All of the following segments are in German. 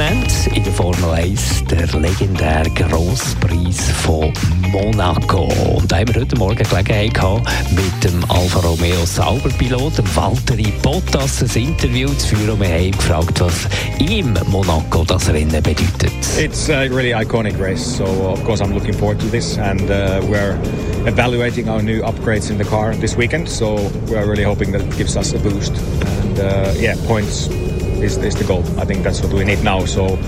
Wochenende in der Formel 1 der legendäre Grosspreis von Monaco. Und da haben wir heute Morgen Gelegenheit gehabt, mit dem Alfa Romeo Sauberpilot, Valtteri Bottas, ein Interview zu führen. Und wir haben gefragt, was ihm Monaco das Rennen bedeutet. It's a really iconic race, so of course I'm looking forward to this, and uh, we're evaluating our new upgrades in the car this weekend. So we are really hoping that it gives us a boost, and uh, yeah, points is, is the goal. I think that's what we need now. So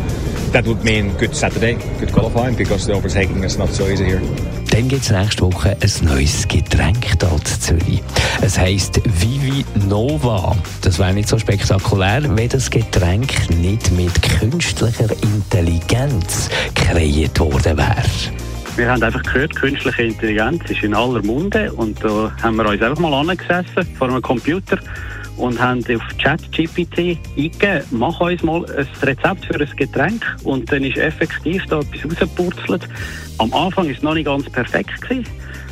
that would mean good Saturday, good qualifying, because the overtaking is not so easy here. Dann gibt es nächste Woche ein neues Getränk hier in Zürich. Es heisst Vivi Nova. Das wäre nicht so spektakulär, wenn das Getränk nicht mit künstlicher Intelligenz kreiert worden wäre. Wir haben einfach gehört, künstliche Intelligenz ist in aller Munde und da haben wir uns einfach mal angesessen vor einem Computer und haben auf ChatGPT eingegeben, mach uns mal ein Rezept für ein Getränk und dann ist effektiv da etwas rausgepurzelt. Am Anfang ist es noch nicht ganz perfekt gewesen.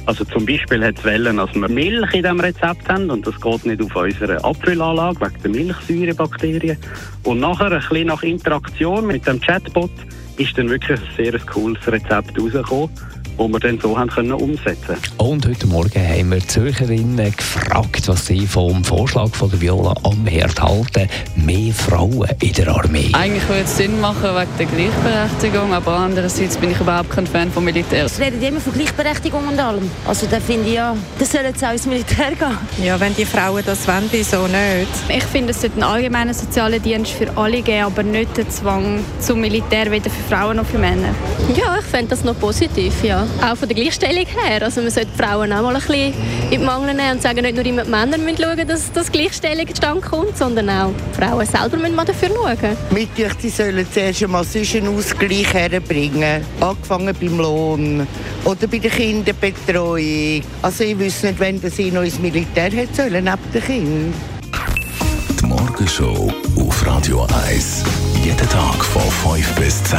Also zum Beispiel hat es wollen, dass wir Milch in diesem Rezept haben und das geht nicht auf unserer Abfüllanlage wegen der Milchsäurebakterien. Und nachher, ein bisschen nach Interaktion mit dem Chatbot, ist dann wirklich ein sehr cooles Rezept rausgekommen wo wir dann so haben können umsetzen Und heute Morgen haben wir Zürcherinnen gefragt, was sie vom Vorschlag von der Viola Amherd halten, mehr Frauen in der Armee. Eigentlich würde es Sinn machen wegen der Gleichberechtigung, aber andererseits bin ich überhaupt kein Fan vom Militär. Es redet immer von Gleichberechtigung und allem. Also da finde ich ja, das soll jetzt auch ins Militär gehen. Ja, wenn die Frauen das wollen, wieso nicht? Ich finde, es sollte einen allgemeinen sozialen Dienst für alle geben, aber nicht den Zwang zum Militär, weder für Frauen noch für Männer. Ja, ich fände das noch positiv, ja auch von der Gleichstellung her. Also man sollte Frauen auch mal ein bisschen in die Mangel nehmen und sagen, nicht nur immer die Männer müssen schauen, dass, dass Gleichstellung zustande kommt, sondern auch die Frauen selber müssen mal dafür schauen. Mitglieder sollen zuerst einmal einen Ausgleich herbringen, angefangen beim Lohn oder bei der Kinderbetreuung. Also ich wüsste nicht, wenn sie noch ins Militär hat sollen, neben den Kindern. Die Morgenshow auf Radio 1. Jeden Tag von 5 bis 10.